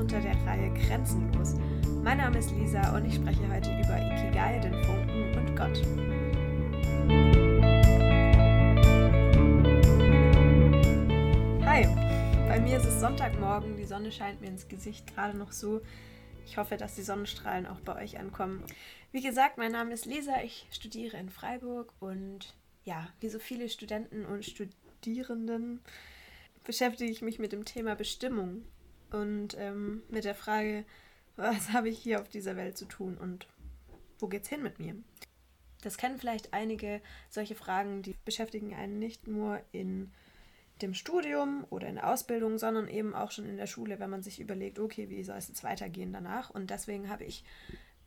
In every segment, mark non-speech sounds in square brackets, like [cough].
unter der Reihe Grenzenlos. Mein Name ist Lisa und ich spreche heute über Ikigai, den Funken und Gott. Hi, bei mir ist es Sonntagmorgen, die Sonne scheint mir ins Gesicht gerade noch so. Ich hoffe, dass die Sonnenstrahlen auch bei euch ankommen. Wie gesagt, mein Name ist Lisa, ich studiere in Freiburg und ja, wie so viele Studenten und Studierenden beschäftige ich mich mit dem Thema Bestimmung und ähm, mit der Frage, [laughs] was habe ich hier auf dieser Welt zu tun und wo geht's hin mit mir? Das kennen vielleicht einige solche Fragen, die beschäftigen einen nicht nur in dem Studium oder in der Ausbildung, sondern eben auch schon in der Schule, wenn man sich überlegt, okay, wie soll es jetzt weitergehen danach? Und deswegen habe ich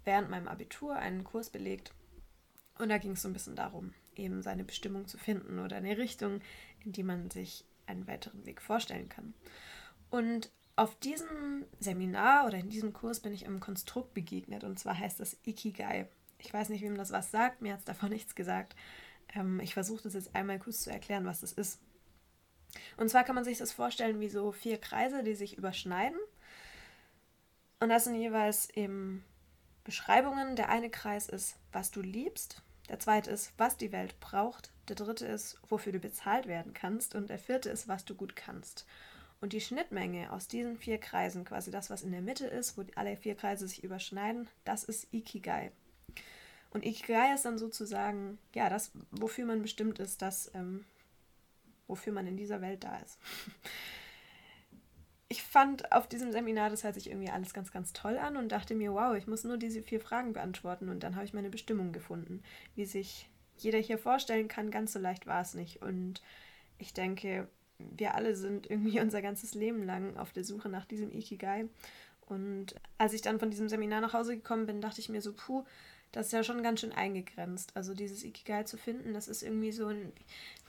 während meinem Abitur einen Kurs belegt und da ging es so ein bisschen darum, eben seine Bestimmung zu finden oder eine Richtung, in die man sich einen weiteren Weg vorstellen kann. Und auf diesem Seminar oder in diesem Kurs bin ich einem Konstrukt begegnet und zwar heißt das Ikigai. Ich weiß nicht, wem das was sagt, mir hat es davon [laughs] nichts gesagt. Ähm, ich versuche das jetzt einmal kurz zu erklären, was das ist. Und zwar kann man sich das vorstellen wie so vier Kreise, die sich überschneiden. Und das sind jeweils eben Beschreibungen. Der eine Kreis ist, was du liebst. Der zweite ist, was die Welt braucht. Der dritte ist, wofür du bezahlt werden kannst. Und der vierte ist, was du gut kannst. Und die Schnittmenge aus diesen vier Kreisen, quasi das, was in der Mitte ist, wo alle vier Kreise sich überschneiden, das ist Ikigai. Und Ikigai ist dann sozusagen, ja, das, wofür man bestimmt ist, das, ähm, wofür man in dieser Welt da ist. Ich fand auf diesem Seminar, das hört sich irgendwie alles ganz, ganz toll an und dachte mir, wow, ich muss nur diese vier Fragen beantworten und dann habe ich meine Bestimmung gefunden. Wie sich jeder hier vorstellen kann, ganz so leicht war es nicht. Und ich denke, wir alle sind irgendwie [laughs] unser ganzes Leben lang auf der Suche nach diesem Ikigai. Und als ich dann von diesem Seminar nach Hause gekommen bin, dachte ich mir so, puh, das ist ja schon ganz schön eingegrenzt. Also dieses Ikigai zu finden, das ist irgendwie so ein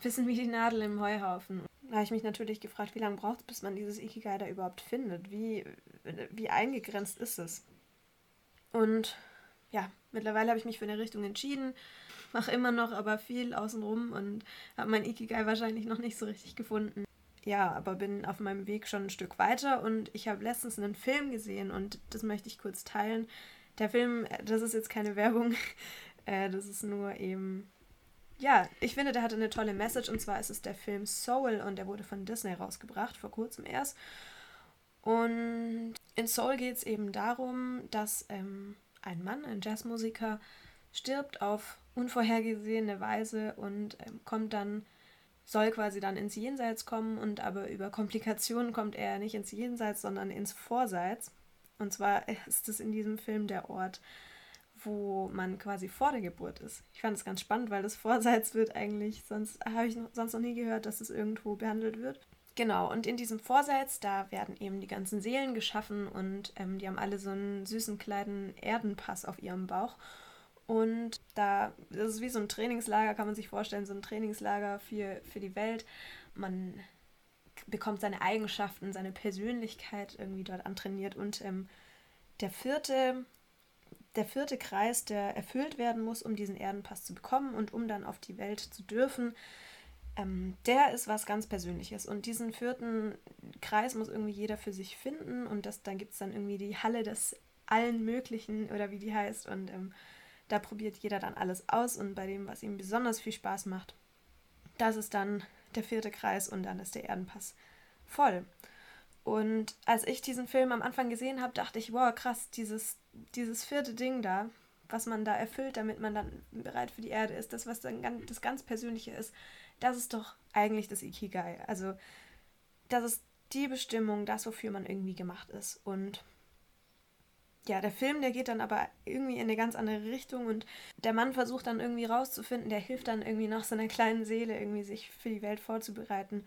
bisschen wie die Nadel im Heuhaufen. Da habe ich mich natürlich gefragt, wie lange braucht es, bis man dieses Ikigai da überhaupt findet? Wie, wie eingegrenzt ist es? Und ja, mittlerweile habe ich mich für eine Richtung entschieden mache immer noch aber viel außenrum und habe mein Ikigai wahrscheinlich noch nicht so richtig gefunden. Ja, aber bin auf meinem Weg schon ein Stück weiter und ich habe letztens einen Film gesehen und das möchte ich kurz teilen. Der Film, das ist jetzt keine [laughs] Werbung, äh, das ist nur eben ja, ich finde, der hatte eine tolle Message und zwar ist es der Film Soul und der wurde von Disney rausgebracht, vor kurzem erst. Und in Soul geht es eben darum, dass ähm, ein Mann, ein Jazzmusiker, stirbt auf unvorhergesehene Weise und ähm, kommt dann, soll quasi dann ins Jenseits kommen und aber über Komplikationen kommt er nicht ins Jenseits, sondern ins Vorseits. Und zwar [laughs] ist es in diesem Film der Ort, wo man quasi vor der Geburt ist. Ich fand es ganz spannend, weil das Vorseits wird eigentlich, sonst habe ich noch, sonst noch nie gehört, dass es irgendwo behandelt wird. Genau, und in diesem Vorseits, da werden eben die ganzen Seelen geschaffen und ähm, die haben alle so einen süßen kleinen Erdenpass auf ihrem Bauch. Und da, das ist wie so ein Trainingslager, kann man sich vorstellen, so ein Trainingslager für, für die Welt. Man bekommt seine Eigenschaften, seine Persönlichkeit irgendwie dort antrainiert. Und ähm, der vierte, der vierte Kreis, der erfüllt werden muss, um diesen Erdenpass zu bekommen und um dann auf die Welt zu dürfen, ähm, der ist was ganz Persönliches. Und diesen vierten Kreis muss irgendwie jeder für sich finden. Und das, dann gibt es dann irgendwie die Halle des allen Möglichen oder wie die heißt. Und ähm, da probiert jeder dann alles aus und bei dem, was ihm besonders viel Spaß macht, das ist dann der vierte Kreis und dann ist der Erdenpass voll. Und als ich diesen Film am Anfang gesehen habe, dachte ich, wow, krass, dieses, dieses vierte Ding da, was man da erfüllt, damit man dann bereit für die Erde ist, das, was dann ganz, das ganz Persönliche ist, das ist doch eigentlich das Ikigai. Also, das ist die Bestimmung, das, wofür man irgendwie gemacht ist. Und ja, der Film, der geht dann aber irgendwie in eine ganz andere Richtung und der Mann versucht dann irgendwie rauszufinden, der hilft dann irgendwie nach seiner kleinen Seele irgendwie sich für die Welt vorzubereiten,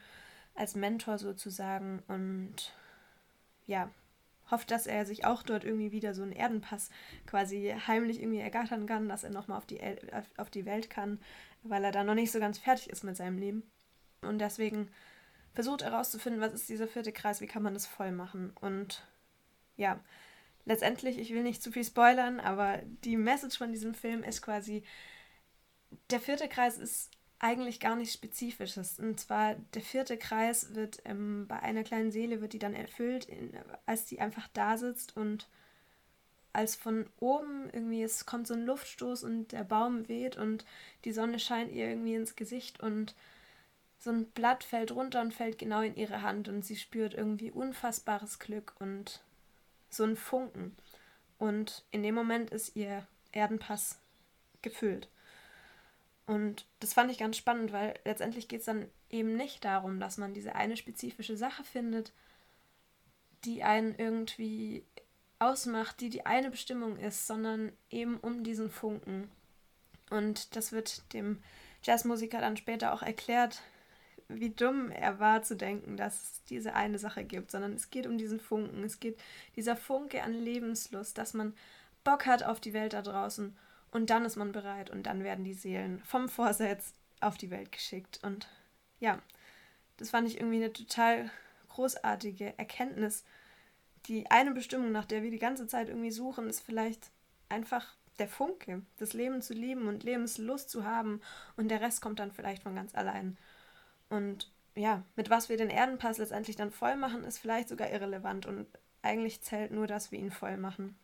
als Mentor sozusagen und ja, hofft, dass er sich auch dort irgendwie wieder so einen Erdenpass quasi heimlich irgendwie ergattern kann, dass er nochmal auf die, auf die Welt kann, weil er da noch nicht so ganz fertig ist mit seinem Leben. Und deswegen versucht er herauszufinden, was ist dieser vierte Kreis, wie kann man das voll machen und ja, letztendlich, ich will nicht zu viel spoilern, aber die Message von diesem Film ist quasi, der vierte Kreis ist eigentlich gar nichts Spezifisches. Und zwar der vierte Kreis wird ähm, bei einer kleinen Seele wird die dann erfüllt, in, als die einfach da sitzt und als von oben irgendwie es kommt so ein Luftstoß und der Baum weht und die Sonne scheint ihr irgendwie ins Gesicht und so ein Blatt fällt runter und fällt genau in ihre Hand und sie spürt irgendwie unfassbares Glück und so ein Funken. Und in dem Moment ist ihr Erdenpass gefüllt. Und das fand ich ganz spannend, weil letztendlich geht es dann eben nicht darum, dass man diese eine spezifische Sache findet, die einen irgendwie ausmacht, die die eine Bestimmung ist, sondern eben um diesen Funken. Und das wird dem Jazzmusiker dann später auch erklärt, wie dumm er war zu denken, dass es diese eine Sache gibt, sondern es geht um diesen Funken. Es geht dieser Funke an Lebenslust, dass man Bock hat auf die Welt da draußen und dann ist man bereit und dann werden die Seelen vom Vorsatz auf die Welt geschickt. Und ja, das fand ich irgendwie eine total großartige Erkenntnis. Die eine Bestimmung, nach der wir die ganze Zeit irgendwie suchen, ist vielleicht einfach der Funke, das Leben zu lieben und Lebenslust zu haben und der Rest kommt dann vielleicht von ganz allein. Und ja, mit was wir den Erdenpass letztendlich dann voll machen, ist vielleicht sogar irrelevant und eigentlich zählt nur, dass wir ihn voll machen.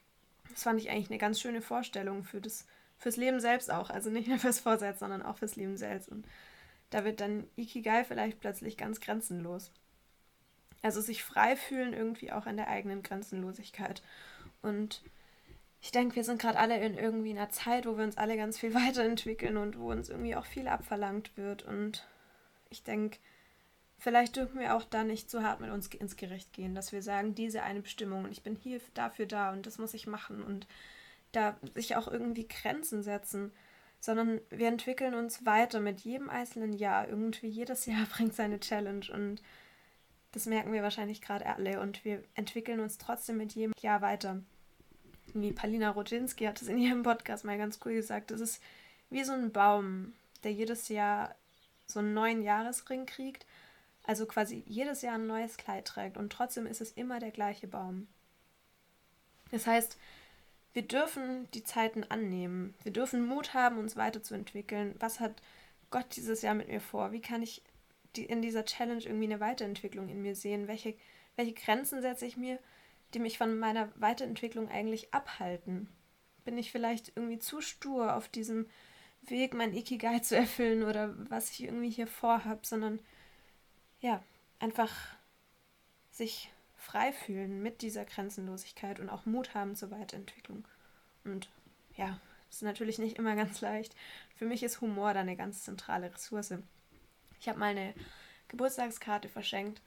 Das fand ich eigentlich eine ganz schöne Vorstellung für das, fürs Leben selbst auch. Also nicht nur fürs Vorsatz, sondern auch fürs Leben selbst. Und da wird dann Ikigai vielleicht plötzlich ganz grenzenlos. Also sich frei fühlen irgendwie auch in der eigenen Grenzenlosigkeit. Und ich denke, wir sind gerade alle in irgendwie einer Zeit, wo wir uns alle ganz viel [laughs] weiterentwickeln und wo uns irgendwie auch viel abverlangt wird. Und ich denke, vielleicht dürfen wir auch da nicht zu hart mit uns ins Gericht gehen, dass wir sagen, diese eine Bestimmung und ich bin hier dafür da und das muss ich machen und da sich auch irgendwie Grenzen setzen, sondern wir entwickeln uns weiter mit jedem einzelnen Jahr. Irgendwie jedes Jahr [laughs] bringt seine Challenge und das merken wir wahrscheinlich gerade alle und wir entwickeln uns trotzdem mit jedem Jahr weiter. Wie Palina Rodzinski hat es in ihrem Podcast mal ganz cool gesagt, das ist wie so ein Baum, der jedes Jahr so einen neuen Jahresring kriegt, also quasi jedes Jahr ein neues Kleid trägt und trotzdem ist es immer der gleiche Baum. Das heißt, wir dürfen die Zeiten annehmen. Wir dürfen Mut haben, uns weiterzuentwickeln. Was hat Gott dieses Jahr mit mir vor? Wie kann ich die, in dieser Challenge irgendwie eine Weiterentwicklung in mir sehen? Welche, welche Grenzen setze ich mir, die mich von meiner Weiterentwicklung eigentlich abhalten? Bin ich vielleicht irgendwie zu stur auf diesem Weg, mein Ikigai zu erfüllen oder was ich irgendwie hier vorhab, sondern ja, einfach sich frei fühlen mit dieser Grenzenlosigkeit und auch Mut haben zur Weiterentwicklung. Und ja, ist natürlich nicht immer ganz leicht. Für mich ist Humor da eine ganz zentrale Ressource. Ich habe mal eine Geburtstagskarte verschenkt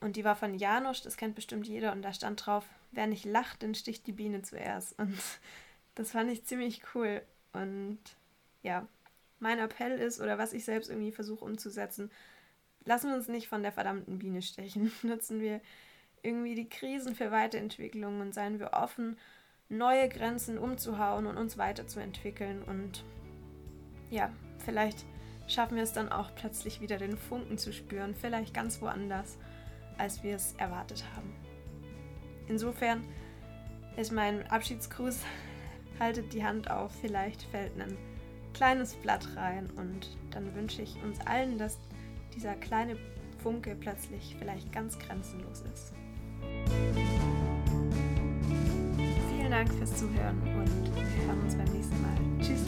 und die war von Janusz, das kennt bestimmt jeder, und da stand drauf, wer nicht lacht, dann sticht die Biene zuerst. Und [laughs] das fand ich ziemlich cool. Und ja, mein Appell ist, oder was ich selbst irgendwie versuche umzusetzen, lassen wir uns nicht von der verdammten Biene stechen. [laughs] Nutzen wir irgendwie die Krisen für Weiterentwicklung und seien wir offen, neue Grenzen umzuhauen und uns weiterzuentwickeln. Und ja, vielleicht schaffen wir es dann auch plötzlich wieder den Funken zu spüren, vielleicht ganz woanders, als wir es erwartet haben. Insofern ist mein Abschiedsgruß, [laughs] haltet die Hand auf, vielleicht fällt ein kleines Blatt rein und dann wünsche ich uns allen, dass dieser kleine Funke plötzlich vielleicht ganz grenzenlos ist. Vielen Dank fürs Zuhören und wir hören uns beim nächsten Mal. Tschüss.